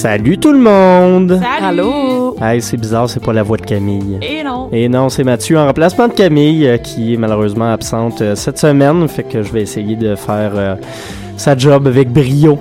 Salut tout le monde! Salut! Allô? Hey, c'est bizarre, c'est pas la voix de Camille. Et non! Et non, c'est Mathieu en remplacement de Camille euh, qui est malheureusement absente euh, cette semaine. Fait que je vais essayer de faire euh, sa job avec brio.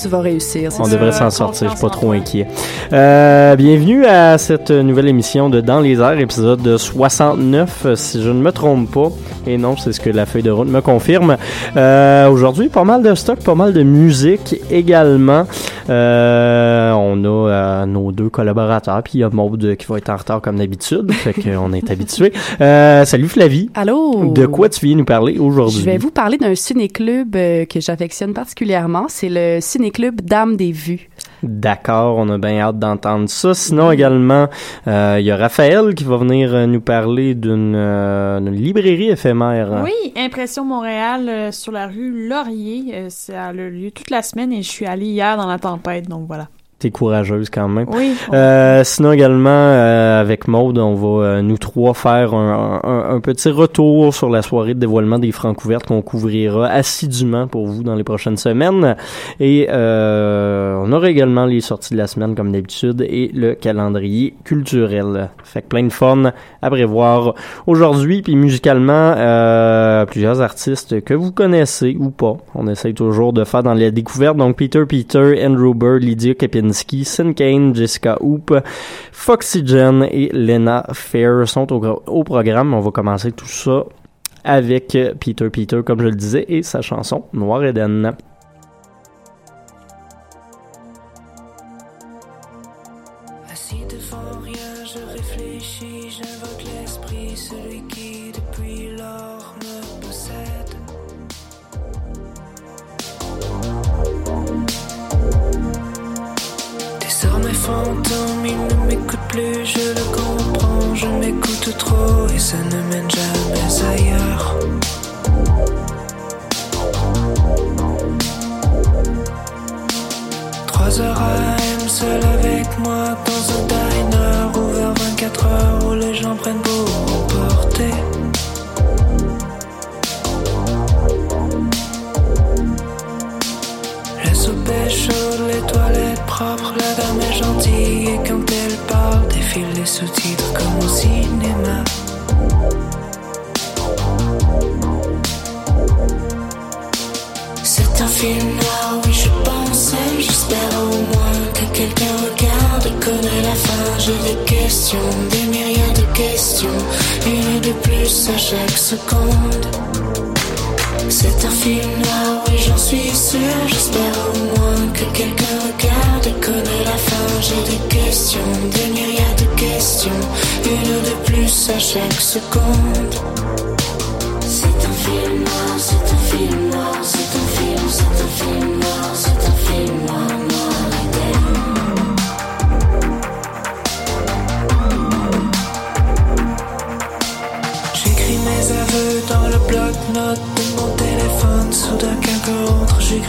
Tu vas réussir. On devrait s'en sortir, je suis pas trop inquiet. Euh, bienvenue à cette nouvelle émission de Dans les airs, épisode 69, euh, si je ne me trompe pas. Et non, c'est ce que la feuille de route me confirme. Euh, Aujourd'hui, pas mal de stock, pas mal de musique également. Euh, on a euh, nos deux collaborateurs, puis il y a Maude qui va être en retard comme d'habitude, fait qu'on est habitué. Euh, salut Flavie. Allô? De quoi tu viens nous parler aujourd'hui? Je vais vous parler d'un ciné-club que j'affectionne particulièrement. C'est le ciné-club Dame des Vues. D'accord, on a bien hâte d'entendre ça. Sinon également, euh, il y a Raphaël qui va venir euh, nous parler d'une euh, d'une librairie éphémère. Oui, Impression Montréal euh, sur la rue Laurier. Euh, ça a le lieu toute la semaine et je suis allée hier dans la tempête, donc voilà. T'es courageuse quand même. Oui. Euh, sinon également euh, avec Maude, on va euh, nous trois faire un, un- un petit retour sur la soirée de dévoilement des francs couvertes qu'on couvrira assidûment pour vous dans les prochaines semaines. Et euh, on aura également les sorties de la semaine comme d'habitude et le calendrier culturel. Fait que plein de fun à prévoir aujourd'hui. Puis musicalement, euh, plusieurs artistes que vous connaissez ou pas. On essaye toujours de faire dans la découverte. Donc Peter Peter, Andrew Bird, Lydia Sin Kane, Jessica Hoop, Foxygen et Lena Fair sont au, au programme. On va commencer tout ça avec Peter Peter, comme je le disais, et sa chanson Noir Eden. Trop des myriades de questions, une de plus à chaque seconde. C'est un film noir, oui j'en suis sûr, j'espère au moins que quelqu'un regarde et connaît la fin. J'ai des questions, des myriades de questions, une de plus à chaque seconde. C'est un film noir, c'est un film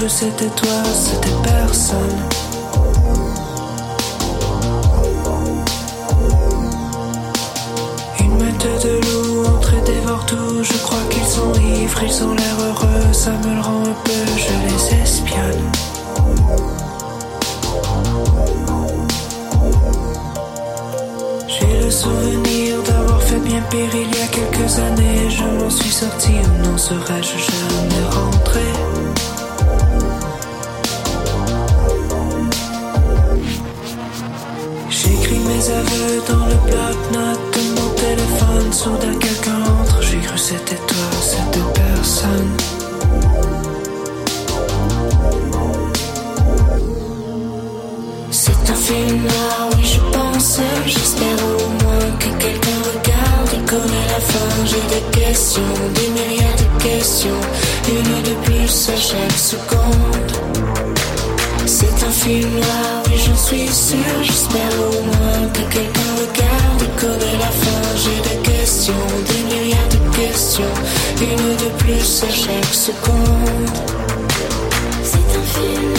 c'était toi, c'était personne. Une meute de loups entre dévore tout. Je crois qu'ils sont ivres, ils ont l'air heureux. Ça me le rend un peu, je les espionne. J'ai le souvenir d'avoir fait bien pire il y a quelques années. Je m'en suis sorti n'en serais-je jamais rentré? Soudain quelqu'un entre, j'ai cru c'était toi, c'était personne. C'est un film noir, oui je pense, j'espère au moins que quelqu'un regarde et connaît la fin. J'ai des questions, des myriades de questions, une de plus à chaque seconde. C'est un film noir, oui j'en suis sûr, j'espère au moins que quelqu'un regarde et connaît la fin. J'ai des questions, des myriades de questions, une de plus à chaque seconde. C'est un film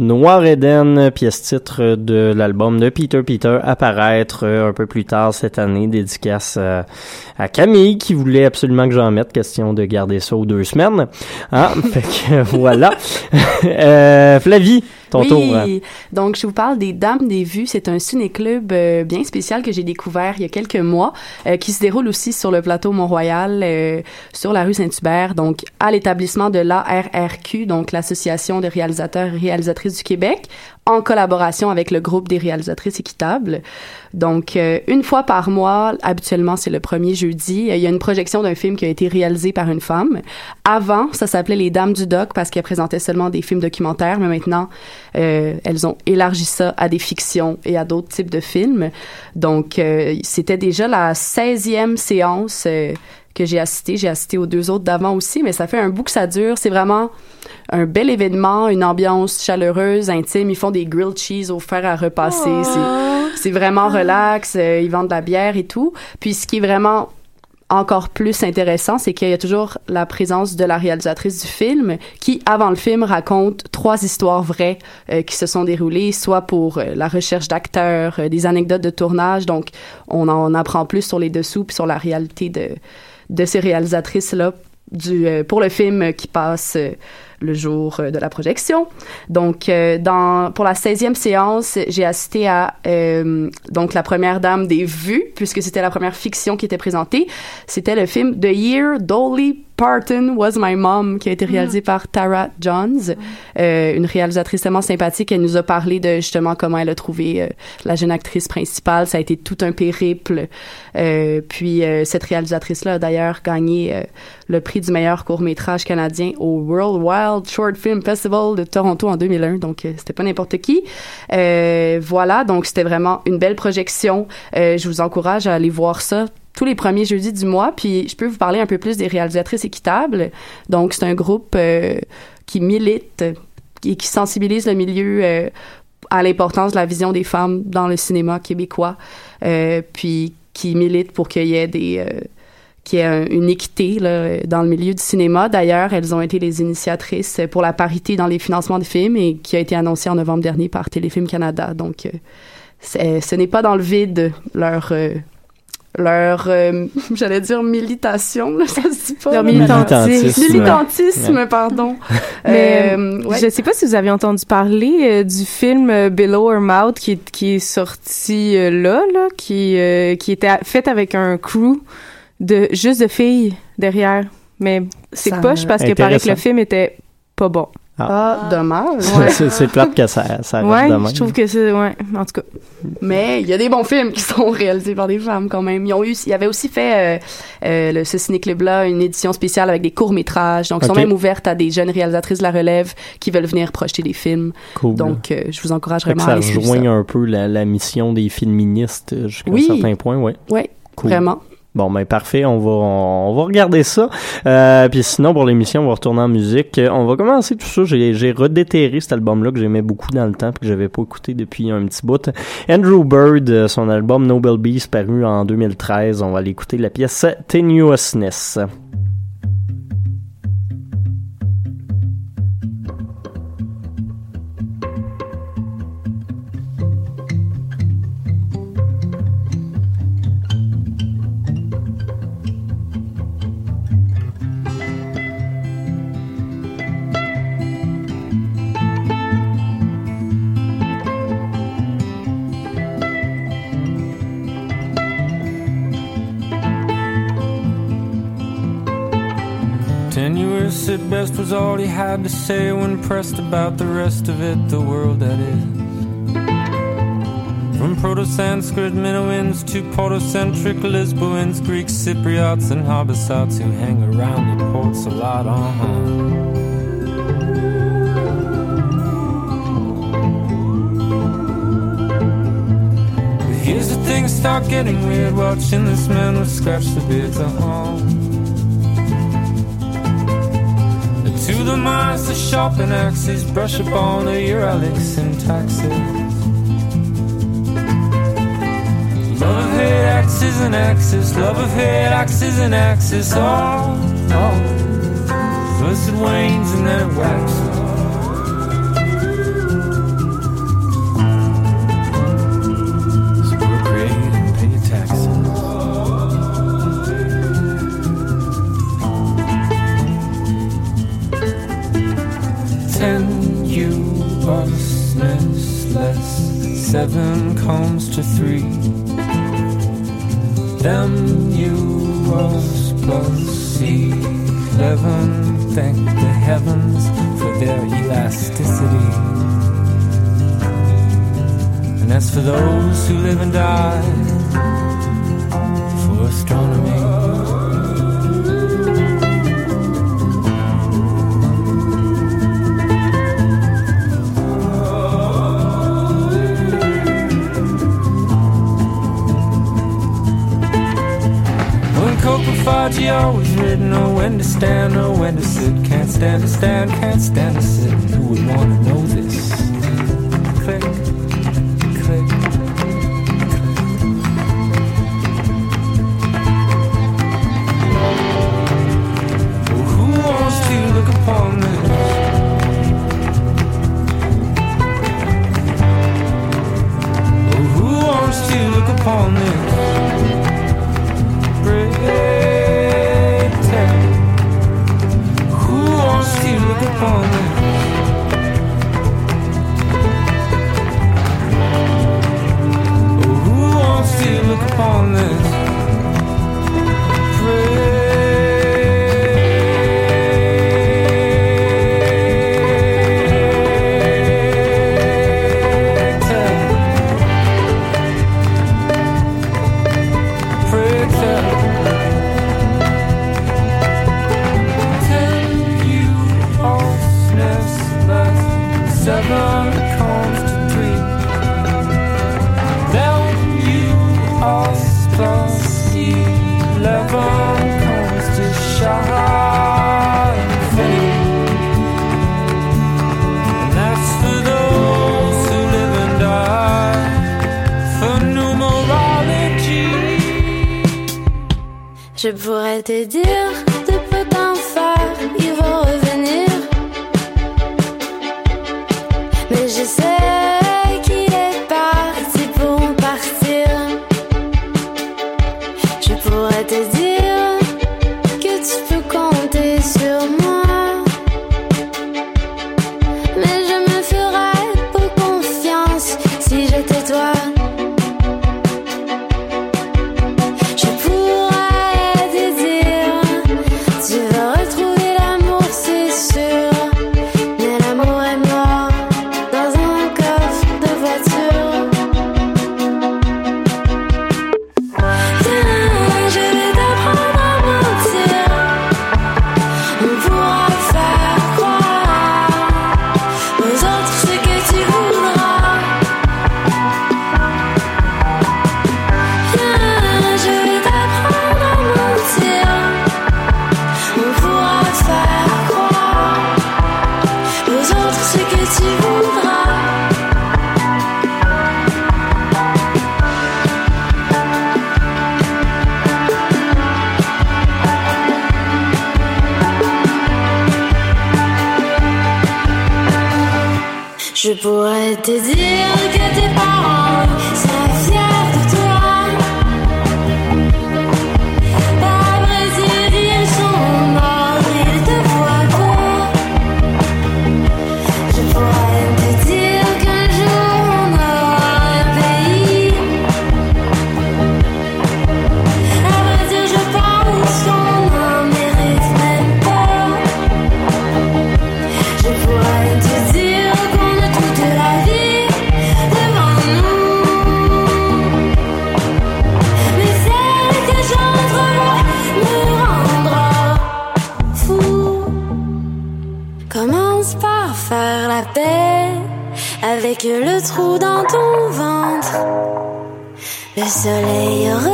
Noir Eden, pièce titre de l'album de Peter Peter, apparaître euh, un peu plus tard cette année, dédicace euh, à Camille qui voulait absolument que j'en mette, question de garder ça aux deux semaines. Ah, fait que voilà. euh, Flavie, ton oui, tour. donc je vous parle des Dames des Vues. C'est un ciné-club euh, bien spécial que j'ai découvert il y a quelques mois, euh, qui se déroule aussi sur le plateau Mont-Royal, euh, sur la rue Saint-Hubert, donc à l'établissement de l'ARRQ, donc l'Association des réalisateurs et réalisatrices du Québec, en collaboration avec le groupe des réalisatrices équitables. Donc, euh, une fois par mois, habituellement, c'est le premier jeudi, euh, il y a une projection d'un film qui a été réalisé par une femme. Avant, ça s'appelait Les Dames du Doc parce qu'elles présentaient seulement des films documentaires, mais maintenant, euh, elles ont élargi ça à des fictions et à d'autres types de films. Donc, c'était déjà la 16e séance que j'ai assisté. J'ai assisté aux deux autres d'avant aussi, mais ça fait un bout que ça dure. C'est vraiment un bel événement, une ambiance chaleureuse, intime. Ils font des grilled cheese au fer à repasser. C'est, c'est vraiment relax. euh, ils vendent de la bière et tout. Puis ce qui est vraiment encore plus intéressant, c'est qu'il y a toujours la présence de la réalisatrice du film qui, avant le film, raconte trois histoires vraies euh, qui se sont déroulées, soit pour euh, la recherche d'acteurs, euh, des anecdotes de tournage. Donc, on en apprend plus sur les dessous puis sur la réalité de, de ces réalisatrices-là du, euh, pour le film qui passe euh, le jour euh, de la projection. Donc, euh, dans, pour la 16e séance, j'ai assisté à euh, donc la première dame des vues, puisque c'était la première fiction qui était présentée. C'était le film The Year Dolly Parton Was My Mom, qui a été réalisé par Tara Johns, euh, une réalisatrice tellement sympathique. Elle nous a parlé de justement comment elle a trouvé euh, la jeune actrice principale. Ça a été tout un périple. Euh, puis euh, cette réalisatrice-là a d'ailleurs gagné euh, le prix du meilleur court-métrage canadien au World Wild Short Film Festival de Toronto en 2001. Donc euh, c'était pas n'importe qui. Euh, voilà, donc c'était vraiment une belle projection. Euh, je vous encourage à aller voir ça tous les premiers jeudis du mois. Puis je peux vous parler un peu plus des réalisatrices équitables. Donc c'est un groupe qui milite et qui sensibilise le milieu à l'importance de la vision des femmes dans le cinéma québécois. Puis qui milite pour qu'il y ait des euh, ait un- une équité là, dans le milieu du cinéma. D'ailleurs, elles ont été les initiatrices pour la parité dans les financements de films et qui a été annoncé en novembre dernier par Téléfilm Canada. Donc, euh, c'est- ce n'est pas dans le vide leur euh, leur, euh, j'allais dire militation, là, ça se dit pas. Leur militantisme. Militantisme, Ouais. pardon. Mais Euh, ouais. je sais pas si vous avez entendu parler euh, du film euh, Below Her Mouth qui, est- qui est sorti euh, là, là, qui, euh, qui était fait avec un crew de juste de filles derrière. Mais c'est poche parce que paraît que le film était pas bon. Ah, dommage. C'est- C'est plate que ça, ça Ouais, de même. je trouve que c'est ouais, en tout cas. Mais il y a des bons films qui sont réalisés par des femmes quand même. Ils ont eu, ils avaient aussi fait euh, euh, le ce ciné-club-là une édition spéciale avec des courts métrages. Donc, ils sont même ouvertes à des jeunes réalisatrices de la relève qui veulent venir projeter des films. Cool. Donc, euh, je vous encourage vraiment ça à aller ça. rejoint un peu la, la mission des féministes jusqu'à Oui. un certain point, ouais. Cool. vraiment. Bon, ben parfait, on va on, va regarder ça. Euh, puis sinon, pour l'émission, on va retourner en musique. On va commencer tout ça. J'ai redéterré cet album-là que j'aimais beaucoup dans le temps puis que j'avais pas écouté depuis un petit bout. Andrew Bird, euh, son album Noble Beast paru en 2013. On va aller écouter la pièce Tenuousness. Was all he had to say when pressed about the rest of it, the world that is. From Proto Sanskrit Minoans to Protocentric Lisboans, Greek Cypriots, and Hobbesats who hang around the ports a lot, uh huh. Here's the thing, start getting weird watching this man with scratch the beards, uh huh. The minds, the sharpen axes, brush up on the Uralic syntaxes. Love of hate, axes and axes, love of hate, axes and axes, oh, oh. First it wanes and then it waxes. And as for those who live and die for astronomy Coprophagia was written, know when to stand, know when to sit. Can't stand to stand, can't stand to sit. Who would want to know this? Te dire de peu d'en faire, ils vont revenir. Soleil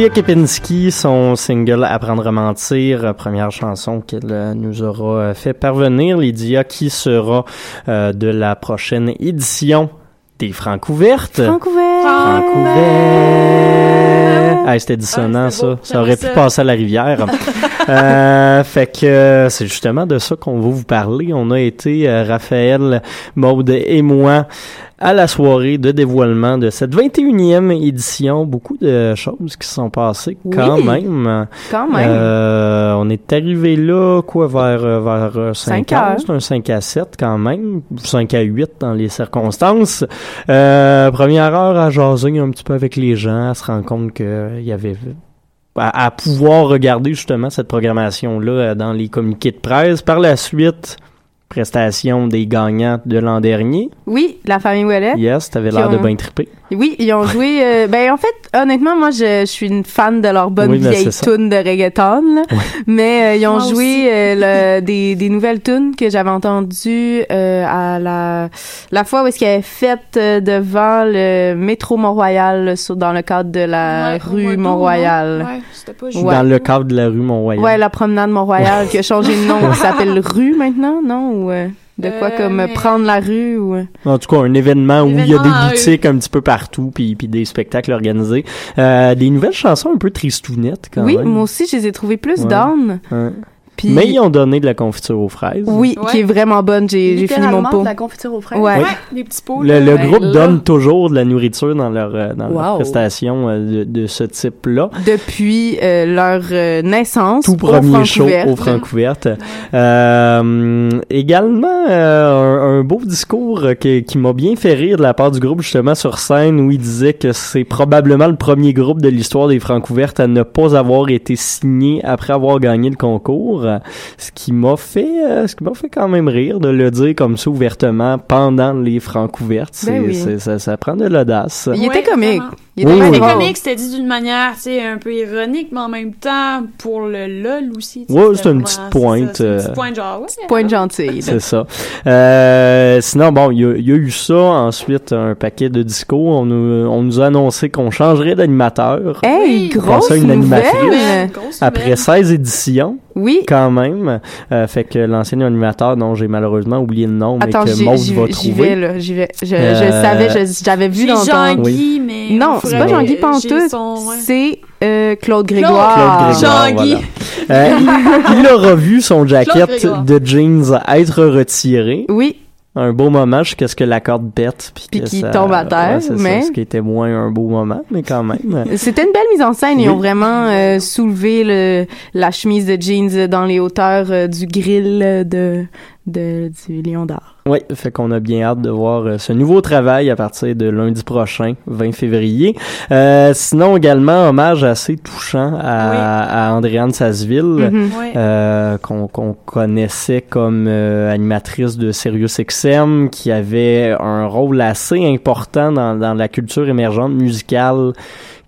Lydia Kepinski, son single Apprendre à mentir, euh, première chanson qu'elle euh, nous aura euh, fait parvenir. Lydia qui sera euh, de la prochaine édition des Francs ouvertes. Francouvert! Francouvert! Ah, c'était dissonant, Ah, ça. Ça aurait pu passer à la rivière. Euh, fait que euh, c'est justement de ça qu'on va vous parler. On a été, euh, Raphaël, Maude et moi, à la soirée de dévoilement de cette 21e édition. Beaucoup de choses qui sont passées quand Oui. même. Quand même. Euh, on est arrivé là, quoi, vers, euh, vers euh, 5 Cinq heures. heures. C'est un 5 à 7 quand même. 5 à 8 dans les circonstances. Euh, première heure à jaser un petit peu avec les gens, à se rendre compte qu'il y avait à, à pouvoir regarder justement cette programmation-là euh, dans les communiqués de presse. Par la suite, prestation des gagnants de l'an dernier. Oui, la famille Ouellet. Yes, t'avais l'air de bien triper. Oui, ils ont joué. euh, ben en fait, honnêtement, moi, je, je suis une fan de leur bonne Oui, vieille tune de reggaeton. là. Mais euh, ils ont Moi joué euh, le- des, des nouvelles tunes que j'avais entendues euh, à la la fois où est-ce qu'ils avaient fait euh, devant le métro Mont-Royal dans le cadre de la Ouais, rue Mont-Royal. Ouais, c'était pas Ouais. Dans le cadre de la rue Mont-Royal. Ouais, la promenade Mont-Royal qui a changé de nom, ça s'appelle rue maintenant, non? Ou euh, de quoi Euh, comme mais- prendre la rue ou euh, En tout cas, un événement où il y a des boutiques un petit peu partout, puis, puis des spectacles organisés. Euh, des nouvelles chansons un peu tristounettes, quand Oui, même. moi aussi, je les ai trouvées plus Ouais. down. Ouais. Puis Mais ils ont donné de la confiture aux fraises. oui, Ouais. qui est vraiment bonne. J'ai fini mon pot. de la confiture aux fraises. Ouais. Ouais, des petits pots. Le, groupe là, donne toujours de la nourriture dans leur, euh, dans leur Wow. prestation euh, de, de ce type-là. Depuis euh, leur euh, naissance, Tout au premier show Francouvert. au Francouverte. Euh, également, euh, un, un beau discours qui, qui m'a bien fait rire de la part du groupe justement sur scène où il disait que c'est probablement le premier groupe de l'histoire des Francouvertes à ne pas avoir été signé après avoir gagné le concours. Euh, Ce qui m'a fait, euh, ce qui m'a fait quand même rire de le dire comme ça ouvertement pendant les Francouvertes. C'est, Ben oui. ça, ça prend de l'audace. Il Ouais, était comique. vraiment. Il Oui, était oui. bien C'était dit d'une manière, tu sais, un peu ironique, mais en même temps, pour le lol aussi. tu sais, Ouais, c'était c'est une petite pointe, ça, c'est une euh, petite pointe genre, ouais. Point gentil. C'est ça. Euh, sinon, bon, il y, a- y a eu ça. Ensuite, un paquet de disco. On nous, on nous a annoncé qu'on changerait d'animateur. Hey, Oui. grosse une animatrice. Après nouvelle. 16 éditions, Oui. quand même. Euh, fait que l'ancien animateur, dont j'ai malheureusement oublié le nom, mais Attends, que j'y Maud j'y- va j'y trouver. vais, là. J'y vais. Je, je savais, j'avais vu dans ton... Jean-Guy, mais. Non, on c'est pas Jean-Guy Pantoute. son-. C'est euh, Claude Grégoire. Claude Grégoire, Jean-Guy. voilà. Euh, il, il aura vu son jacket de jeans être retiré. Oui, Un beau moment jusqu'à ce que la corde pète. Puis, qu'il tombe à terre, ouais, c'est ça, mais- ce qui était moins un beau moment, mais quand même. c'était une belle mise en scène. Ils Oui. ont vraiment euh, soulevé le, la chemise de jeans dans les hauteurs euh, du grill de, de, du Lion d'Or. Oui, fait qu'on a bien hâte de voir euh, ce nouveau travail à partir de lundi prochain, 20 février. Euh, sinon, également, hommage assez touchant à, à Andréane Sasseville. Mhm. Euh, qu'on qu'on connaissait comme euh, animatrice de Sirius XM, qui avait un rôle assez important dans, dans la culture émergente musicale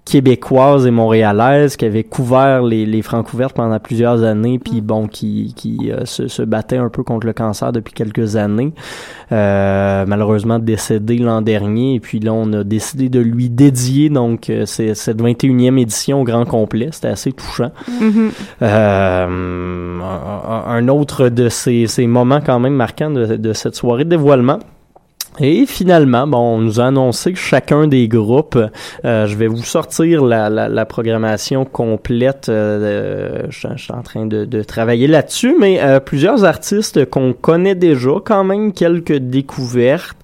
québécoise et montréalaise, qui avait couvert les, les Francouvertes pendant plusieurs années, puis bon, qui, qui euh, se, se battait un peu contre le cancer depuis quelques années. Euh, malheureusement décédé l'an dernier, et puis là, on a décidé de lui dédier donc euh, cette 21e édition au grand complet. C'était assez touchant. Mhm. Euh, un, un autre de ces, ces moments quand même marquants de, de cette soirée de dévoilement. Et finalement, bon, on nous a annoncé que chacun des groupes, euh, je vais vous sortir la, la, la programmation complète. euh, je, je suis en train de, de travailler là-dessus, mais euh, plusieurs artistes qu'on connaît déjà, quand même quelques découvertes.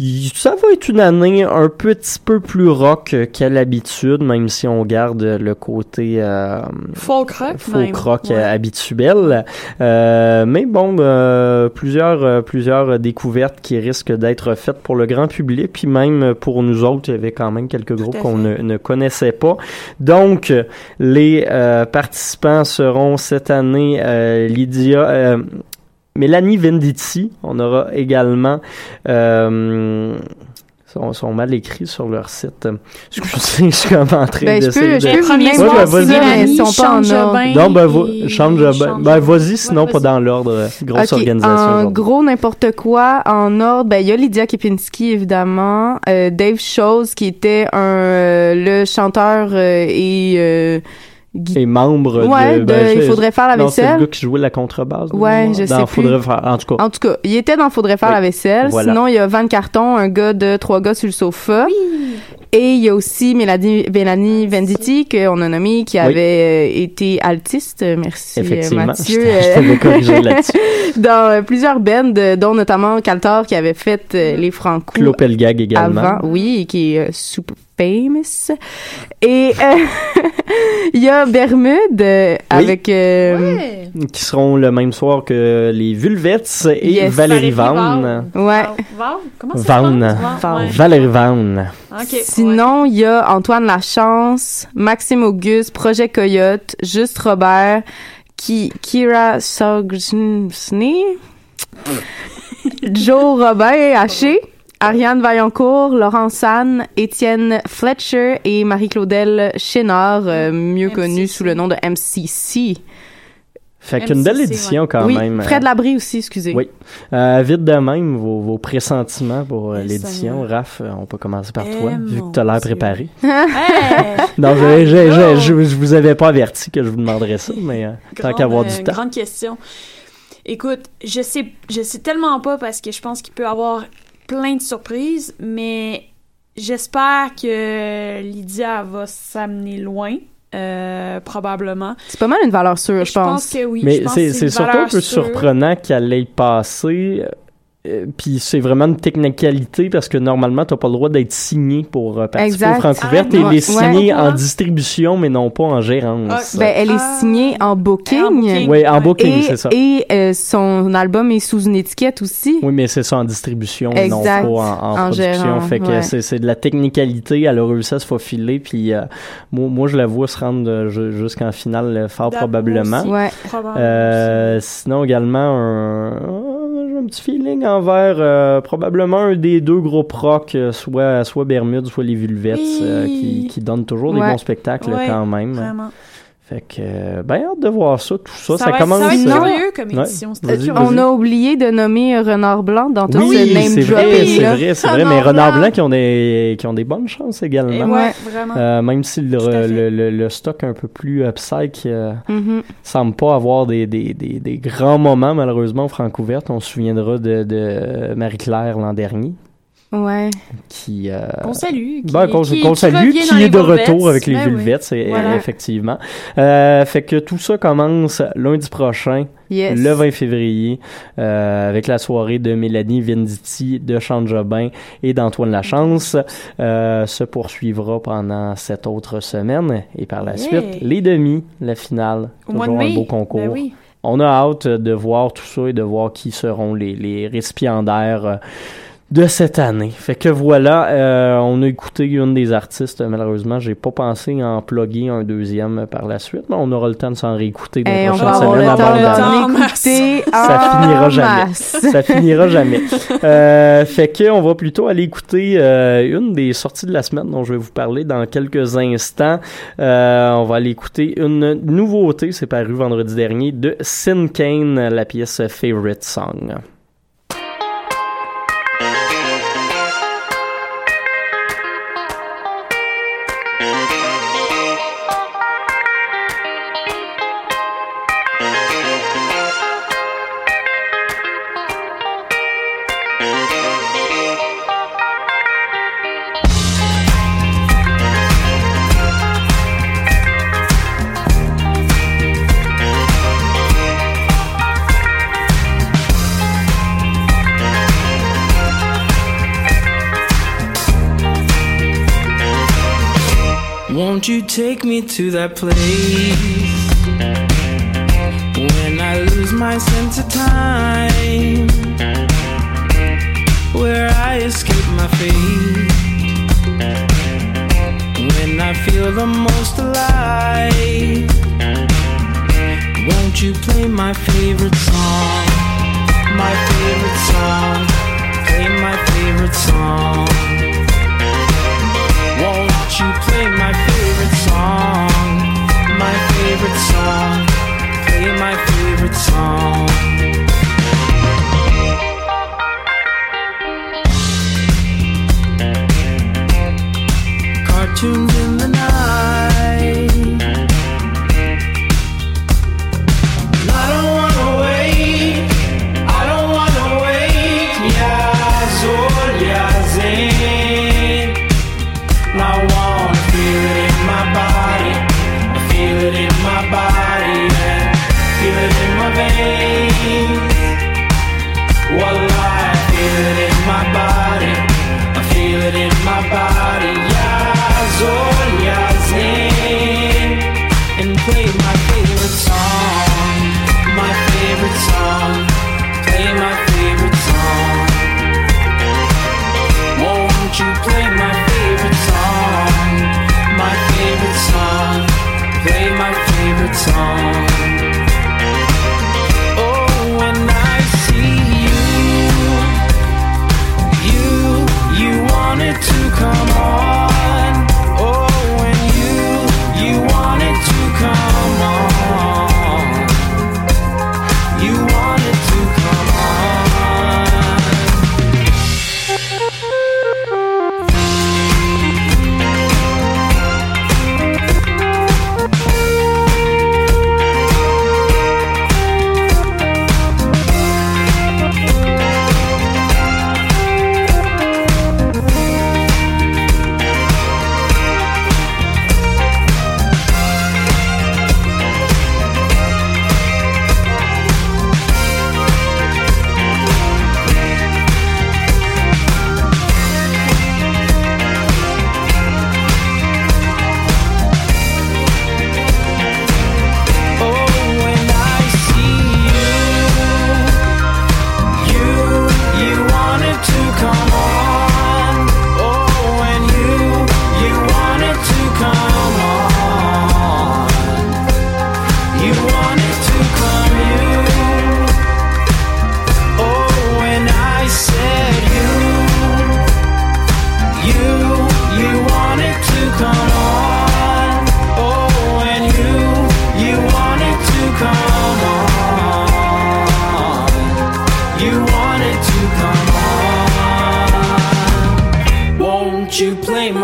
Ça va être une année un petit peu plus rock qu'à l'habitude, même si on garde le côté euh, Folk rock, folk même. rock Ouais. euh, habituel. Euh, mais bon, euh, plusieurs, euh, plusieurs découvertes qui risquent d'être faites pour le grand public, puis même pour nous autres, il y avait quand même quelques groupes qu'on ne, ne connaissait pas. Donc, les euh, participants seront cette année euh, Lydia... euh, Mélanie Venditti, on aura également euh, sont, sont mal écrits sur leur site. Excusez, je suis comme en train Ben, je d'essayer peux, je de- peux ça, mais ils sont pas en Change ordre. Non, ben, et- change, ben, ben, vas-y, sinon Ouais, pas dans l'ordre. Grosse Ok, organisation. En gros, n'importe quoi. En ordre, ben, il y a Lydia Kepinski, évidemment. Euh, Dave Chose, qui était un, euh, le chanteur euh, et... gui- Et membre Ouais, de. de je- Il faudrait faire la non, c'est le vaisselle. gars qui jouait la contrebasse. de Ouais, je sais plus. Faire. En tout cas. En tout cas, il était dans Faudrait faire Oui. la vaisselle. Voilà. Sinon, il y a Van Carton, un gars de trois gars sur le sofa. Et il y a aussi Mélanie, Mélanie Venditti, qu'on a nommé, qui avait euh, été altiste. Merci, euh, Effectivement. Mathieu. je corrigé là-dessus. dans euh, plusieurs bands, dont notamment Caltor, qui avait fait euh, les Franco Claude Pelgag également. avant. Oui, et qui est euh, super famous. Et euh, il y a Bermude euh, avec... euh, Ouais. Qui seront le même soir que les Vulvets et Yes. Valérie Vaughan. Ouais. Vaughan. Vaughan. Valérie Vaughan. Sinon, il y a Antoine Lachance, Maxime Auguste, Projet Coyote, Juste Robert, qui, Kira Sogsny, Joe Robin Haché, Ariane Vaillancourt, Laurent San, Étienne Fletcher et Marie-Claudel Chénard, euh, mieux MCC. connue sous le nom de MCC. Fait qu'une belle édition ouais. quand oui, même. Fred Labrie aussi, excusez. Oui. Euh, vite de même, vos, vos pressentiments pour euh, l'édition. Raph, on peut commencer par Eh, toi, vu que tu as l'air préparé. Hey! Non, je, je, je, je, vous avais pas averti que je vous demanderais ça, mais euh, tant qu'à avoir du temps. Grande question. Écoute, je sais, je sais tellement pas parce que je pense qu'il peut y avoir plein de surprises, mais j'espère que Lydia va s'amener loin, euh, probablement. C'est pas mal une valeur sûre, je, Je pense que oui. Mais c'est surtout un peu sûre. surprenant qu'elle ait passé. Euh, Puis c'est vraiment une technicalité parce que normalement, tu n'as pas le droit d'être signé pour euh, participer Exact. aux Francouvertes Ah, Ouais. signer Ouais. en distribution, mais non pas en gérance. Ah, Ben, elle est Ah. signée en booking. En booking. oui, en booking, c'est ça. et euh, son album est sous une étiquette aussi. Oui, mais c'est ça en distribution, et non pas en, en En production. gérant, fait que ouais. c'est c'est de la technicalité. Elle a réussi à se faufiler. Puis euh, moi, moi, je la vois se rendre euh, ju- jusqu'en finale fort probablement. aussi. Ouais. Probablement Euh, sinon également un, un petit feeling envers euh, probablement un des deux groupes rock, euh, soit, soit Bermude, soit les Vulvettes, Oui. euh, qui, qui donnent toujours des bons spectacles Ouais, quand même. Vraiment. Fait que, euh, ben, hâte de voir ça, tout ça. Ça, va être- commence. ça va être euh, curieux comme ouais. édition. c'est Vas-y, vas-y. On a oublié de nommer euh, Renard Blanc dans tout Oui, ce name c'est vrai, c'est vrai, c'est vrai. Mais Renard Blanc. Blanc qui ont des, qui ont des bonnes chances également. Et Ouais. ouais, vraiment. Euh, même si le, le, le, le stock un peu plus upside euh, Mhm. semble pas avoir des, des, des, des grands moments malheureusement au Francouverte. On se souviendra de, de Marie-Claire l'an dernier Ouais. qui euh, Qu'on salue. Qui, ben, qu'on qui- qu'on qui salue, qui est de retour avec les Ben. Vulvettes, Voilà. effectivement. Euh, fait que tout ça commence lundi prochain, Yes. le 20 février, euh, avec la soirée de Mélanie Venditti, de Chante Jobin et d'Antoine Lachance. Euh, se poursuivra pendant sept autres semaines et par la Yeah. suite, les demi, la finale. Au mois de Toujours un beau concours. Ben oui. On a hâte de voir tout ça et de voir qui seront les, les récipiendaires de cette année. Fait que voilà, euh, on a écouté une des artistes. Malheureusement, j'ai pas pensé en plugger un deuxième par la suite, mais on aura le temps de s'en réécouter dans Hey, on va avoir le temps Ça finira jamais. Ça finira jamais. Euh, fait que on va plutôt aller écouter euh, une des sorties de la semaine dont je vais vous parler dans quelques instants. Euh, on va aller écouter une nouveauté, c'est paru vendredi dernier, de Sin Kane, la pièce Favorite Song. To that place when I lose my sense of time? Where I escape my fate when I feel the most alive. Won't you play my favorite song? My favorite song. Play my favorite song. You play my favorite song? My favorite song. Play my favorite song. Cartoons in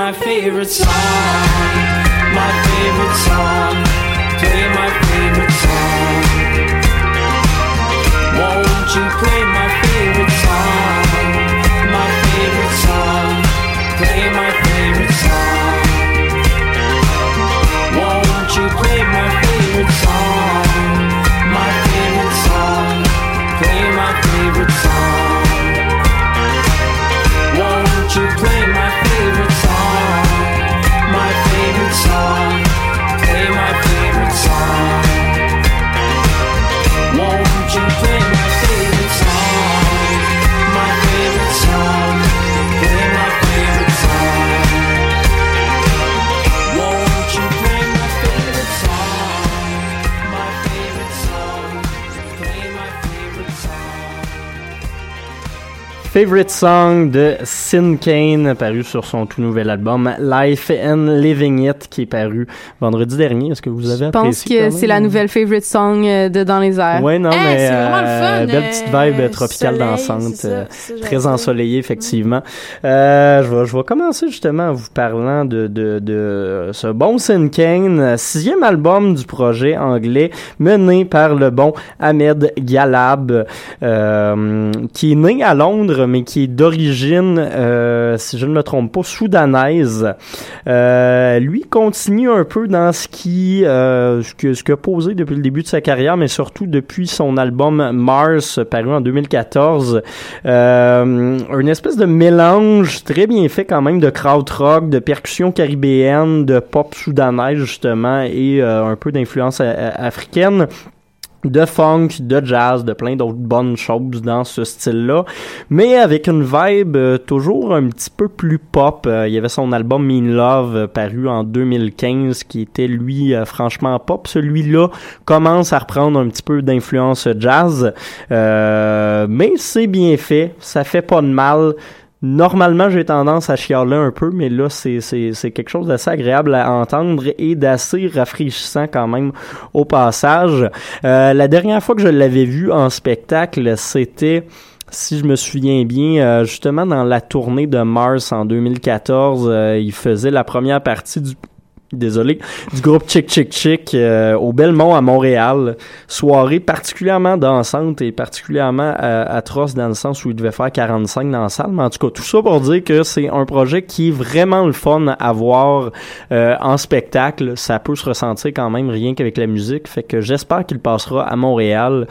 my favorite song? My favorite song. Play my favorite Favorite Song de Sin Kane, paru sur son tout nouvel album Life and Living It, qui est paru vendredi dernier. Est-ce que vous avez Je pense apprécié? que c'est la nouvelle favorite song euh, de Dans les airs. Ouais, non, Hey, mais c'est vraiment le euh, fun, belle euh, petite vibe tropicale soleil, dansante, ça, euh, très ensoleillée effectivement. Euh, je vais je vais commencer justement en vous parlant de de, de ce bon Sin Kane, euh, sixième album du projet anglais mené par le bon Ahmed Galab, euh, qui est né à Londres mais qui est d'origine, euh, si je ne me trompe pas, soudanaise. Euh, lui continue un peu dans ce qui euh, ce que ce que posé depuis le début de sa carrière, mais surtout depuis son album Mars paru en 2014. Euh, une espèce de mélange très bien fait quand même de krautrock, de percussion caribéenne, de pop soudanaise justement et euh, un peu d'influence africaine de funk, de jazz, de plein d'autres bonnes choses dans ce style-là, mais avec une vibe euh, toujours un petit peu plus pop. Euh, il y avait son album Mean Love euh, paru en 2015 qui était lui franchement pop. Celui-là commence à reprendre un petit peu d'influence jazz, Euh, mais c'est bien fait, ça fait pas de mal. Normalement, j'ai tendance à chialer un peu, mais là, c'est, c'est, c'est quelque chose d'assez agréable à entendre et d'assez rafraîchissant quand même au passage. Euh, la dernière fois que je l'avais vu en spectacle, c'était si je me souviens bien, euh, justement dans la tournée de Mars en 2014, euh, il faisait la première partie du désolé, du groupe Chick Chick Chick euh, au Belmont à Montréal. Soirée particulièrement dansante et particulièrement euh, atroce dans le sens où il devait faire 45 dans la salle. Mais en tout cas, tout ça pour dire que c'est un projet qui est vraiment le fun à voir euh, en spectacle. Ça peut se ressentir quand même rien qu'avec la musique. Fait que j'espère qu'il passera à Montréal.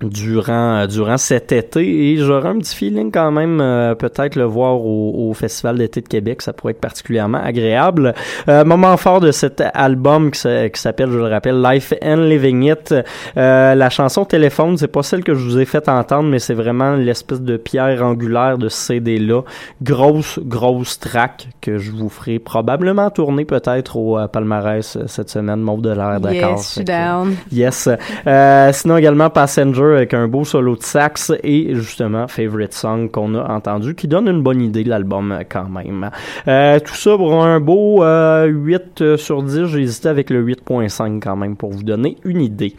Durant euh, durant cet été. Et j'aurai un petit feeling quand même euh, peut-être le voir au, au festival d'été de Québec. Ça pourrait être particulièrement agréable. Euh, moment fort de cet album qui, s'a- qui s'appelle je le rappelle Life and Living It. Euh, la chanson téléphone c'est pas celle que je vous ai fait entendre mais c'est vraiment l'espèce de pierre angulaire de ce CD là grosse grosse track que je vous ferai probablement tourner peut-être au euh, palmarès euh, cette semaine. Mauve de l'air d'accord. Yes, je suis down. Yes. Euh, sinon également Passenger avec un beau solo de sax et justement Favorite Song qu'on a entendu qui donne une bonne idée de l'album euh, quand même. Euh, tout ça pour un beau euh, 8 sur 10. J'ai hésité avec le 8.5 quand même pour vous donner une idée.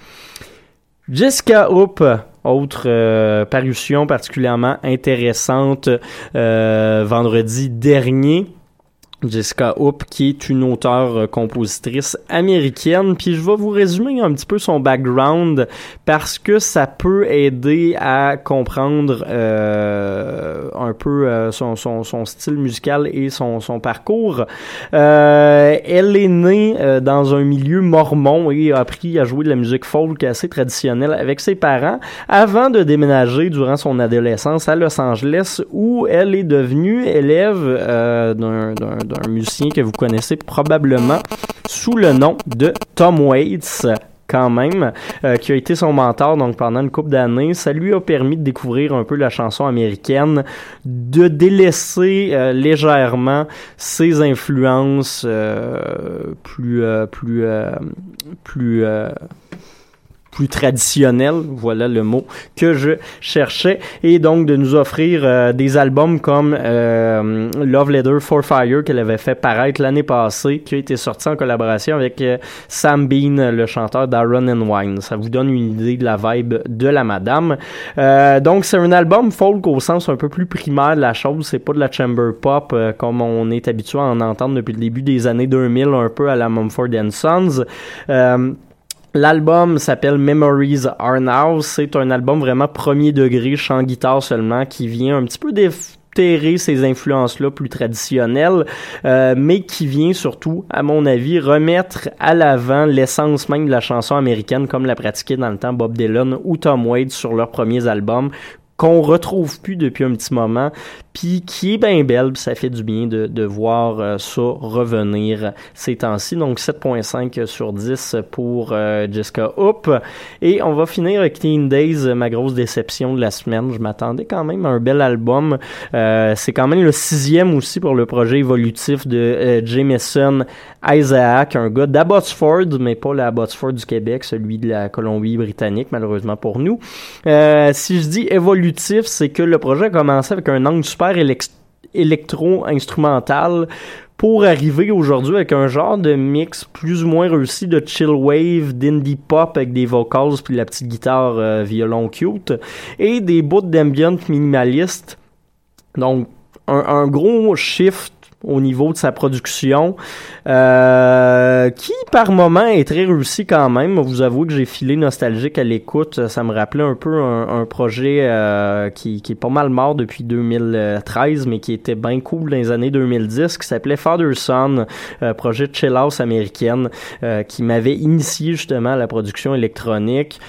Jessica Hoop, autre euh, parution particulièrement intéressante euh, vendredi dernier. Jessica Hoop, qui est une auteure-compositrice américaine. Puis je vais vous résumer un petit peu son background parce que ça peut aider à comprendre euh, un peu euh, son, son, son style musical et son, son parcours. Euh, elle est née euh, dans un milieu mormon et a appris à jouer de la musique folk assez traditionnelle avec ses parents avant de déménager durant son adolescence à Los Angeles où elle est devenue élève euh, d'un- d'un musicien que vous connaissez probablement sous le nom de Tom Waits quand même, euh, qui a été son mentor donc pendant une couple d'années. Ça lui a permis de découvrir un peu la chanson américaine, de délaisser euh, légèrement ses influences euh, plus plus plus plus traditionnel, voilà le mot que je cherchais, et donc de nous offrir euh, des albums comme euh, Love Letter for Fire qu'elle avait fait paraître l'année passée, qui a été sorti en collaboration avec euh, Sam Bean, le chanteur d'Aaron and Wine. Ça vous donne une idée de la vibe de la madame. donc c'est un album folk au sens un peu plus primaire de la chose, c'est pas de la chamber pop comme on est habitué à en entendre depuis le début des années 2000, un peu à la Mumford Sons. L'album s'appelle Memories Are Now. C'est un album vraiment premier degré, chant guitare seulement, qui vient un petit peu déterrer ces influences-là plus traditionnelles, euh, mais qui vient surtout, à mon avis, remettre à l'avant l'essence même de la chanson américaine comme l'a pratiqué dans le temps Bob Dylan ou Tom Waits sur leurs premiers albums qu'on retrouve plus depuis un petit moment, puis qui est bien belle, ça fait du bien de, de voir euh, ça revenir ces temps-ci. Donc 7.5 sur 10 pour euh, Jessica Hoop. Et on va finir avec Teen Days, ma grosse déception de la semaine. Je m'attendais quand même à un bel album. Euh, c'est quand même le sixième aussi pour le projet évolutif de Jameson Isaac, un gars d'Abbotsford, mais pas l'Abbotsford du Québec, celui de la Colombie-Britannique, malheureusement pour nous. si je dis évolutif, c'est que le projet a commencé avec un angle super électro-instrumental pour arriver aujourd'hui avec un genre de mix plus ou moins réussi de chill wave, d'indie pop avec des vocals puis la petite guitare euh, violon cute et des bouts d'ambient minimalistes. Donc un gros shift au niveau de sa production, euh, qui par moment est très réussi quand même. Vous avouez que j'ai filé nostalgique à l'écoute. Ça me rappelait un peu un, projet euh, qui, qui, est pas mal mort depuis 2013, mais qui était bien cool dans les années 2010, qui s'appelait Father Son, euh, projet de chill house américaine, euh, qui m'avait initié justement à la production électronique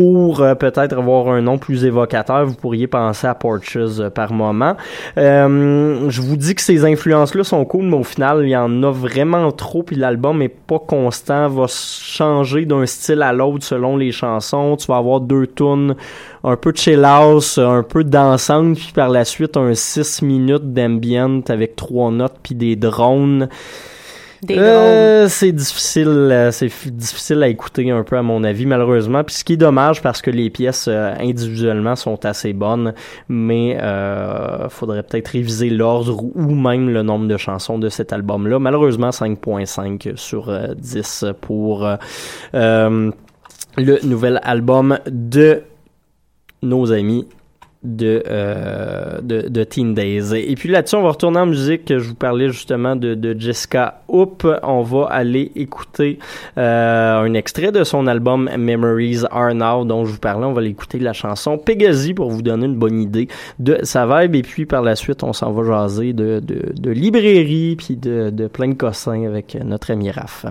pour euh, peut-être avoir un nom plus évocateur, vous pourriez penser à Porches euh, par moment. Euh, je vous dis que ces influences-là sont cool, mais au final, il y en a vraiment trop, puis l'album est pas constant, va changer d'un style à l'autre selon les chansons. Tu vas avoir deux tunes, un peu de chill house, un peu dansante, puis par la suite un 6 minutes d'ambient avec trois notes puis des drones. Euh, c'est difficile, euh, c'est difficile à écouter un peu à mon avis malheureusement. Puis ce qui est dommage parce que les pièces euh, individuellement sont assez bonnes, mais euh, faudrait peut-être réviser l'ordre ou même le nombre de chansons de cet album-là. Malheureusement 5.5 sur 10 pour le nouvel album de nos amis de, euh, de, de, Teen Days. Et puis là-dessus, on va retourner en musique. Je vous parlais justement de, de Jessica Hoop. On va aller écouter euh, un extrait de son album Memories Are Now dont je vous parlais. On va l'écouter la chanson Pegasi pour vous donner une bonne idée de sa vibe. Et puis par la suite, on s'en va jaser de, de, de librairie puis de, de plein de cossins avec notre ami Raph.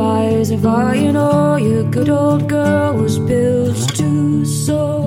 Fires of iron ore. Your good old girl was built to soar.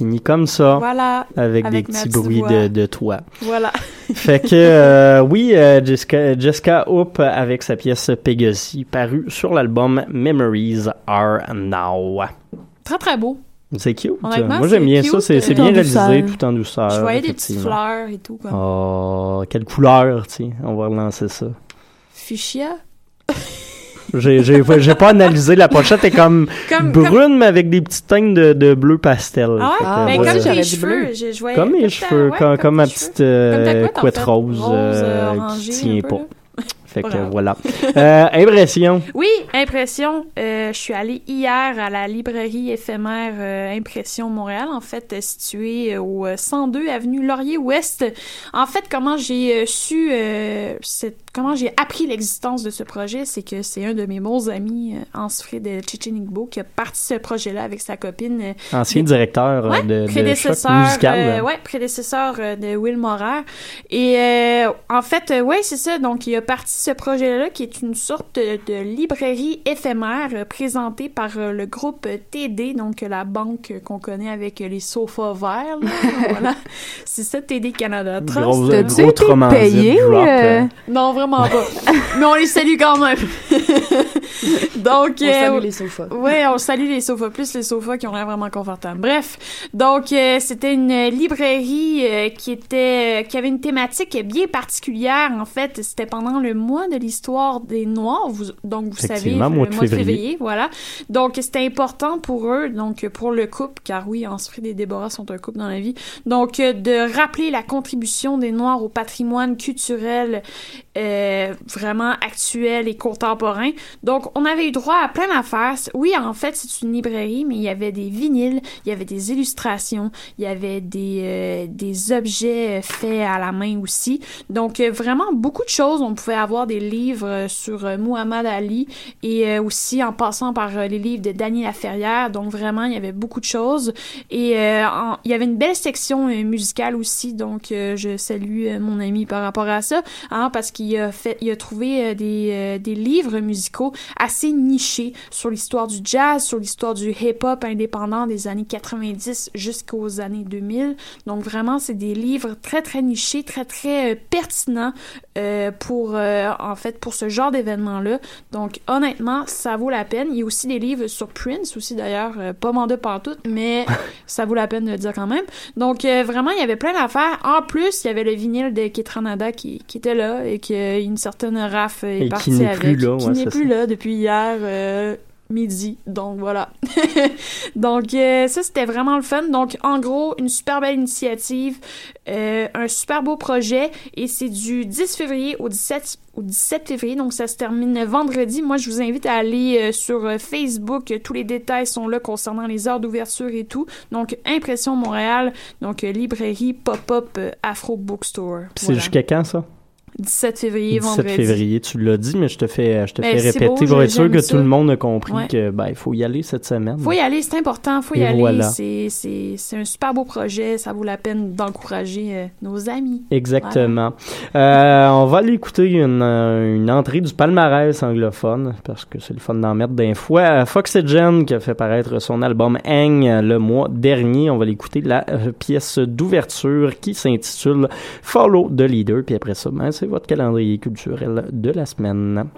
Finit comme ça. Voilà. Avec, Avec des petits bruits de, de toit. Voilà. fait que euh, oui, euh, Jessica, Jessica Hoop avec sa pièce Pegasus parue sur l'album Memories Are Now. Très, très beau. C'est cute. Moi j'aime bien cute, ça, c'est bien réalisé, tout en douceur. Je voyais des petites fleurs et tout, Oh, quelle couleur, tiens, on va relancer ça. fuchsia? J'ai j'ai j'ai pas analysé la pochette, est comme, Comme- brune mais avec des petites teintes de, de bleu pastel. Ah Fait ouais? que, Mais voilà. comme dit cheveux. bleu. je- je Comme mes cheveux, ta- comme, ouais, comme ma petite euh, couette, rose, Rose, euh, euh, qui tient pas. Fait que voilà. Euh, impression. Oui, impression. Euh, je suis allée hier à la librairie éphémère euh, Impression Montréal, en fait, située au euh, 102 avenue Laurier-Ouest. En fait, comment j'ai su, comment j'ai appris l'existence de ce projet, c'est que c'est un de mes bons amis, Hans-Fred Chichenigbo, qui a parti ce projet-là avec sa copine. Ancien directeur Ouais, de, de prédécesseur, musical. euh, ouais, prédécesseur de Will Morer. Et en fait, ouais, c'est ça. Donc, il a parti ce projet-là qui est une sorte de, librairie éphémère euh, présentée par euh, le groupe TD, donc euh, la banque qu'on connaît avec les sofas verts. là. voilà. C'est ça, TD Canada Trust. Gros, gros été payé, drop, euh? Non, vraiment pas. Mais on les salue quand même. donc, On euh, salue les sofas. Ouais, on salue les sofas, plus les sofas qui ont l'air vraiment confortables. Bref, donc euh, c'était une librairie euh, qui était, qui avait une thématique bien particulière. En fait, c'était pendant le mois de l'histoire des Noirs. Vous, donc vous savez, Effectivement, le mois de février. voilà. Donc c'était important pour eux, donc pour le couple, car oui, Ansfrid et Déborah sont un couple dans la vie. Donc euh, de rappeler la contribution des Noirs au patrimoine culturel euh, vraiment actuel et contemporain. Donc, on avait eu droit à plein d'affaires. Oui, en fait, c'est une librairie, mais il y avait des vinyles, il y avait des illustrations, il y avait des, euh, des objets euh, faits à la main aussi. Donc, euh, vraiment beaucoup de choses. On pouvait avoir des livres euh, sur Muhammad Ali et aussi en passant par les livres de Daniel Laferrière. Donc, vraiment, il y avait beaucoup de choses. Et il y avait une belle section musicale aussi. Donc, je salue mon ami par rapport à ça, hein, parce qu'il a fait, il a trouvé euh, des, euh, des livres musicaux assez nichés sur l'histoire du jazz, sur l'histoire du hip-hop indépendant des années 90 jusqu'aux années 2000. Donc vraiment, c'est des livres très très nichés, très très euh, pertinents euh, pour euh, en fait pour ce genre d'événement-là. Donc honnêtement, ça vaut la peine. Il y a aussi des livres sur Prince aussi d'ailleurs, euh, pas mandat partout, mais ça vaut la peine de le dire quand même. Donc vraiment, il y avait plein d'affaires. En plus, il y avait le vinyle de Ketranada qui, qui était là et qu'une certaine raf est Et qui partie n'est avec. plus là, qui ouais, n'est plus ça. là depuis hier. euh, midi. Donc voilà. Donc euh, ça c'était vraiment le fun. Donc en gros une super belle initiative, euh, un super beau projet et c'est du 10 février au 17 au 17 février. Donc ça se termine vendredi. Moi je vous invite à aller euh, sur euh, Facebook. Tous les détails sont là concernant les heures d'ouverture et tout. Donc Impression Montréal. Donc euh, librairie pop-up euh, Afro Bookstore. C'est jusqu'à quand ça? 17 février, 17 vendredi. février, tu l'as dit, mais je te fais, je te Ben, fais répéter pour être sûr que ça. tout le monde a compris Ouais. que ben il faut y aller cette semaine. Faut y aller, c'est important, faut y Et aller. voilà. C'est, c'est, c'est un super beau projet, ça vaut la peine d'encourager euh, nos amis. Exactement. Euh, on va aller écouter une, euh, une entrée du palmarès anglophone, parce que c'est le fun d'en mettre d'un fois. Euh, Foxygen, qui a fait paraître son album Hang le mois dernier. On va l'écouter la pièce d'ouverture qui s'intitule Follow the Leader. Puis après ça, ben, c'est votre calendrier culturel de la semaine.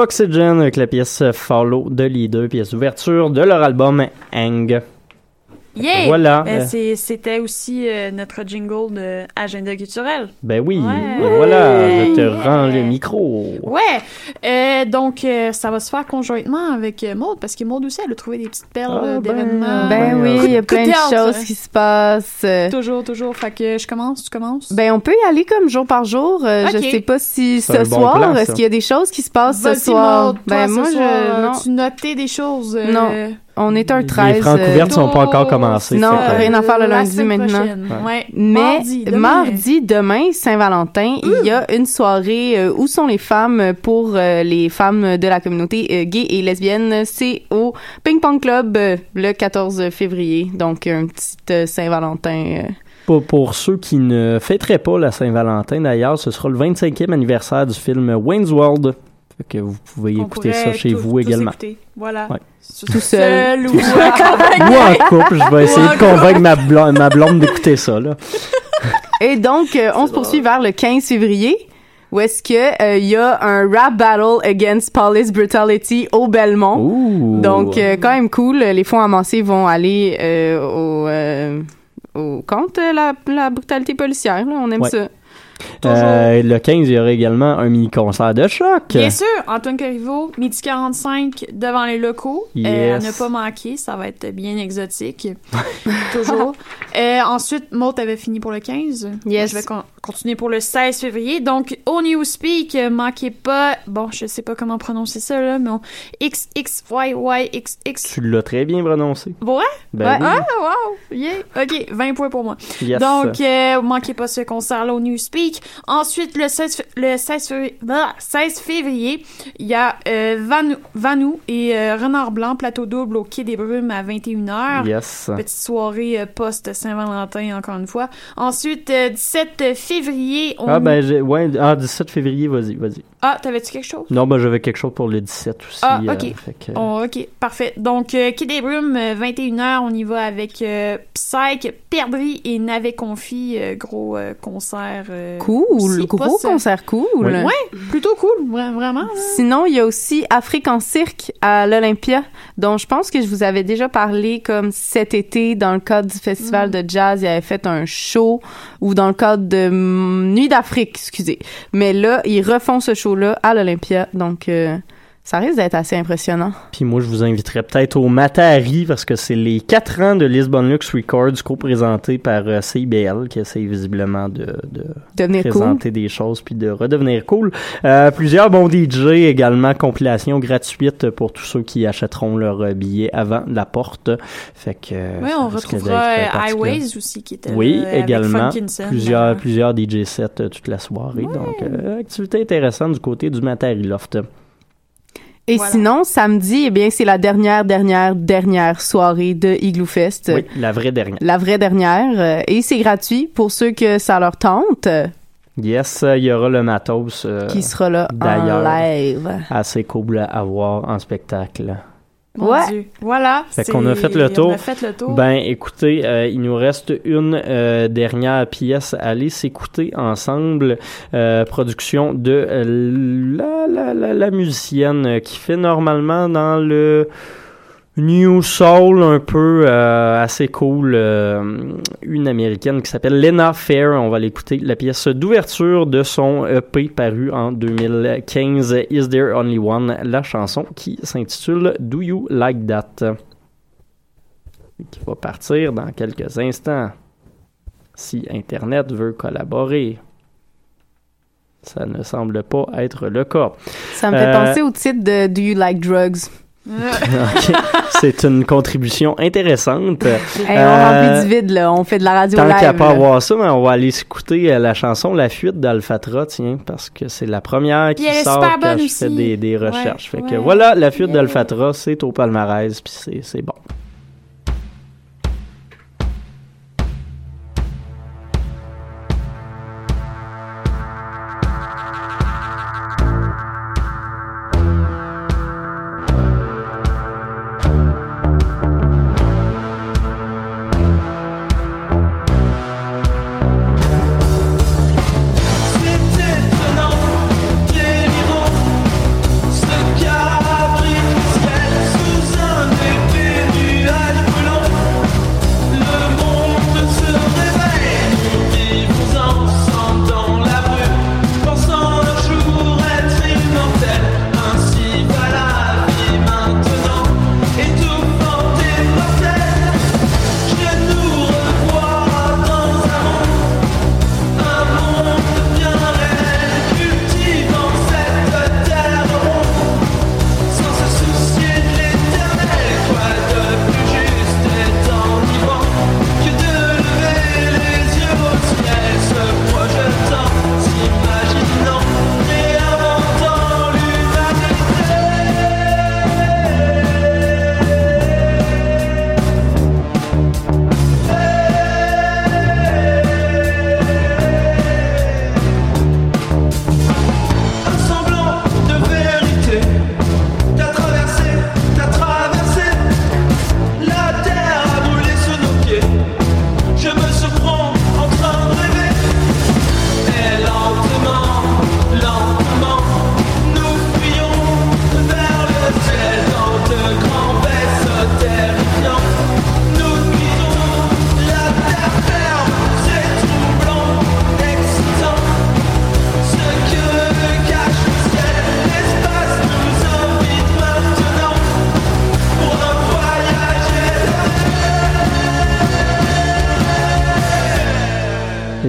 Foxygen avec la pièce Follow de Leader, pièce d'ouverture de leur album Hang. Yeah! Voilà. Euh, Euh, c'est- C'était aussi euh, notre jingle de Agenda culturel. Ben oui, Ouais. voilà, je te rends le micro. Ouais! Euh, donc, euh, ça va se faire conjointement avec Maude, parce que Maude aussi, elle a trouvé des petites perles Ah, ben, d'événements. Ben oui, Coup de- il y a plein de choses qui se passent. Toujours, toujours. Fait que je commence, tu commences? Ben, on peut y aller comme jour par jour. Euh, Ok. Je sais pas si C'est ce bon soir, plan, est-ce qu'il y a des choses qui se passent ce soir? Maude, toi, ben, ce moi, soir, je, non. Tu notais des choses. euh, Non. On est un 13. Les francs euh, couvertes sont pas encore commencés. Non, rien à faire le lundi maintenant. Ouais. Mais Mardi, demain. mardi, demain, Saint-Valentin, il y a une soirée euh, où sont les femmes pour euh, les femmes de la communauté euh, gay et lesbienne. C'est au Ping Pong Club euh, le 14 février. Donc, un petit euh, Saint-Valentin. euh. Pour, pour ceux qui ne fêteraient pas la Saint-Valentin, d'ailleurs, ce sera le 25e anniversaire du film Wayne's World. Que vous pouvez On écouter ça chez tous- vous tous également. écouter. Voilà. Ouais. Tout seul. ou Ou en couple, je vais essayer de convaincre ma, blonde- ma blonde d'écouter ça. Là. Et donc, euh, on se poursuit vers le 15 février. Où est-ce que euh, il y a un rap battle against police brutality au Belmont. Donc, euh, quand même cool. Les fonds amassés vont aller euh, au, euh, au contre la, la brutalité policière. là. On aime Ouais. ça. Euh, le 15, il y aura également un mini-concert de choc. Bien sûr, Antoine Corriveau, midi 45 devant les locaux. Euh, Yes. à ne pas manquer, ça va être bien exotique. Toujours. Euh, ensuite, Maud avait fini pour le 15. Yes. Je vais con- continuer pour le 16 février. Donc, au Newspeak, euh, manquez pas, bon, je sais pas comment prononcer ça, là, mais on, XXYYXX. Tu l'as très bien prononcé. Ouais? Ben oui. Ah, wow! Yeah! OK, 20 points pour moi. Yes. Donc, euh, manquez pas ce concert-là au Newspeak. Ensuite, le 16, f- le 16, février, bah, 16 février, il y a euh, Vanou, Vanou et euh, Renard Blanc, plateau double au Quai des Brumes à 21h. Yes. Petite soirée euh, post-Saint-Valentin, encore une fois. Ensuite, euh, 17 février, on... Ah, ben, ouais, ah, 17 février, vas-y, vas-y. Ah, t'avais-tu quelque chose? Non, ben, j'avais quelque chose pour le 17 aussi. Ah, euh, ok. que- Oh, ok, parfait. Donc, euh, des Brumes, euh, 21h, on y va avec euh, Psyche, Perdri et Navet Confi, euh, gros euh, concert. euh, Cool. Gros concert cool. Ouais, plutôt cool, vra- vraiment. là. Sinon, il y a aussi Afrique en cirque à l'Olympia, dont je pense que je vous avais déjà parlé comme cet été dans le cadre du festival Mm. de jazz, il avait fait un show ou dans le cadre de mm, Nuit d'Afrique, excusez. Mais là, ils refont ce show-là à l'Olympia, donc euh, ça risque d'être assez impressionnant. Puis moi, je vous inviterais peut-être au Matari parce que c'est les 4 ans de Lisbon Lux Records co-présentés par euh, CIBL qui essaye visiblement de, de Devenir cool. présenter des choses puis de redevenir cool. Euh, plusieurs bons DJ également, compilation gratuite pour tous ceux qui achèteront leur euh, billet avant la porte. Fait que Oui, on retrouvera euh. Highways aussi, qui était Oui, également. Plusieurs, plusieurs DJ sets toute la soirée. Donc, euh, activité intéressante du côté du Matari Loft. Et Voilà. sinon, samedi, eh bien, c'est la dernière, dernière, dernière soirée de Igloo Fest. Oui, la vraie dernière. La vraie dernière. euh, et c'est gratuit pour ceux que ça leur tente, Yes, euh, il y aura le matos. euh, qui sera là en live. assez cool à voir en spectacle. Mon Ouais. Dieu. Voilà. Fait c'est- qu'on a fait le tour. On a fait le tour. Ben, écoutez, euh, il nous reste une euh, dernière pièce à aller s'écouter ensemble. Euh, production de la, la, la, la musicienne qui fait normalement dans le New Soul un peu euh, assez cool. euh, une américaine qui s'appelle Lena Fair. On va l'écouter. La pièce d'ouverture de son EP paru en 2015, Is There Only One? La chanson qui s'intitule Do You Like That? qui va partir dans quelques instants. Si Internet veut collaborer. Ça ne semble pas être le cas. Ça me fait Euh, penser au titre de Do You Like Drugs? C'est une contribution intéressante. Hey, on Euh, remplit du vide, là. On fait de la radio Tant live. qu'à pas là. avoir ça, mais on va aller écouter euh, la chanson La fuite d'Alphatra, tiens, parce que c'est la première qui sort quand je fais des, des recherches. Ouais, fait que voilà, La fuite Yeah. d'Alphatra, c'est au palmarès, puis c'est bon.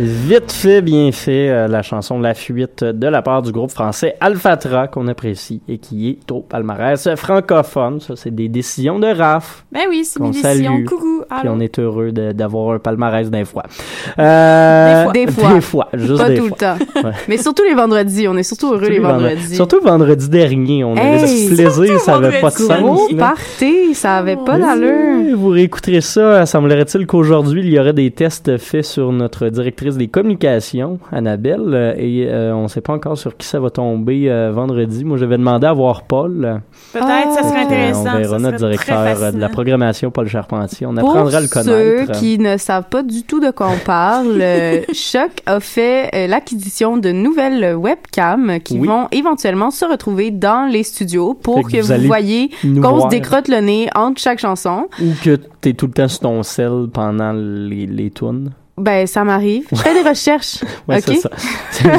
Vite fait, bien fait, euh, la chanson La Fuite de la part du groupe français Alphatra qu'on apprécie et qui est au palmarès francophone. Ça, c'est des décisions de RAF. Ben oui, c'est mes décisions. Coucou, Puis on est heureux d'avoir un palmarès d'un fois. Euh, Des fois. Des fois, juste Pas des tout fois. le temps. Ouais. Mais surtout les vendredis. On est surtout heureux les vendredis. Surtout vendredi dernier, on avait Hey, du plaisir, ça avait pas de sens. party, ça avait pas d'allure. Vous réécouterez ça. Semblerait-il qu'aujourd'hui, il y aurait des tests faits sur notre directrice des communications, Annabelle, euh, et euh, on ne sait pas encore sur qui ça va tomber euh, vendredi. Moi, j'avais demandé à voir Paul. Peut-être, ça serait intéressant. on verra notre directeur de la programmation, Paul Charpentier. On apprendra à le ceux connaître. qui ne savent pas du tout de quoi on parle, Choc a fait l'acquisition de nouvelles webcams qui Oui. vont éventuellement se retrouver dans les studios pour que que, vous vous, voyez qu'on se décrotte le nez entre chaque chanson. Ou que tu es tout le temps sur ton sel pendant les, les tunes. Ben, ça m'arrive. Je fais des recherches. OK? c'est ça.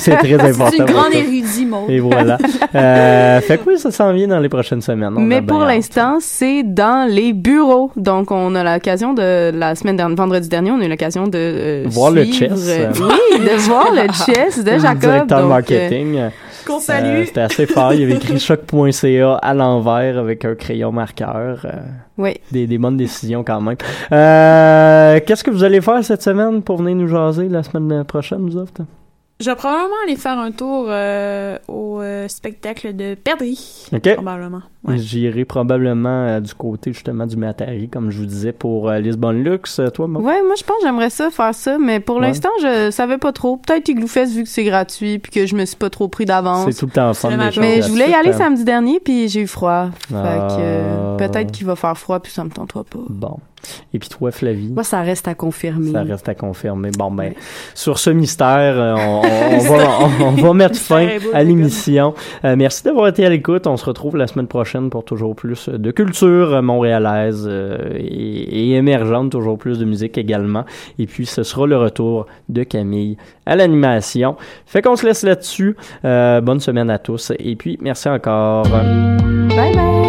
C'est très important. C'est une grande ça. érudit, Maud. Et voilà. Euh, fait que oui, ça s'en vient dans les prochaines semaines. On Mais pour l'instant, c'est dans les bureaux. Donc, on a l'occasion de la semaine dernière, vendredi dernier, on a eu l'occasion de euh, Voir le chess. euh, oui, de voir le chess de Jacob. directeur donc, euh, marketing. Qu'on Euh. C'était assez fort. Il avait écrit choc.ca à l'envers avec un crayon marqueur. Euh, Oui. des, des bonnes décisions quand même. Euh, Qu'est-ce que vous allez faire cette semaine pour venir nous jaser la semaine prochaine, nous autres? Je vais probablement aller faire un tour euh, au spectacle de Perdrix. OK. Probablement. Ouais. J'irai probablement euh, du côté justement du Matari, comme je vous disais, pour euh, Lisbonne Lux. Euh, Toi, Maud? Ouais, moi je pense que j'aimerais ça faire ça, mais pour Ouais. l'instant je savais pas trop. Peut-être Igloo Fest vu que c'est gratuit puis que je me suis pas trop pris d'avance. C'est tout le temps fun. Les choses Mais je voulais y aller hein. samedi dernier puis j'ai eu froid. Fait Ah. que euh, peut-être qu'il va faire froid puis ça me tentera pas. Bon. Et puis toi, Flavie? Moi, ça reste à confirmer. Ça reste à confirmer. Bon, ben, sur ce mystère, on, va, on, on va mettre fin beau, à l'émission. Euh, merci d'avoir été à l'écoute. On se retrouve la semaine prochaine pour toujours plus de culture montréalaise euh, et, et émergente, toujours plus de musique également. Et puis, ce sera le retour de Camille à l'animation. Fait qu'on se laisse là-dessus. Euh, bonne semaine à tous. Et puis, merci encore. Bye bye!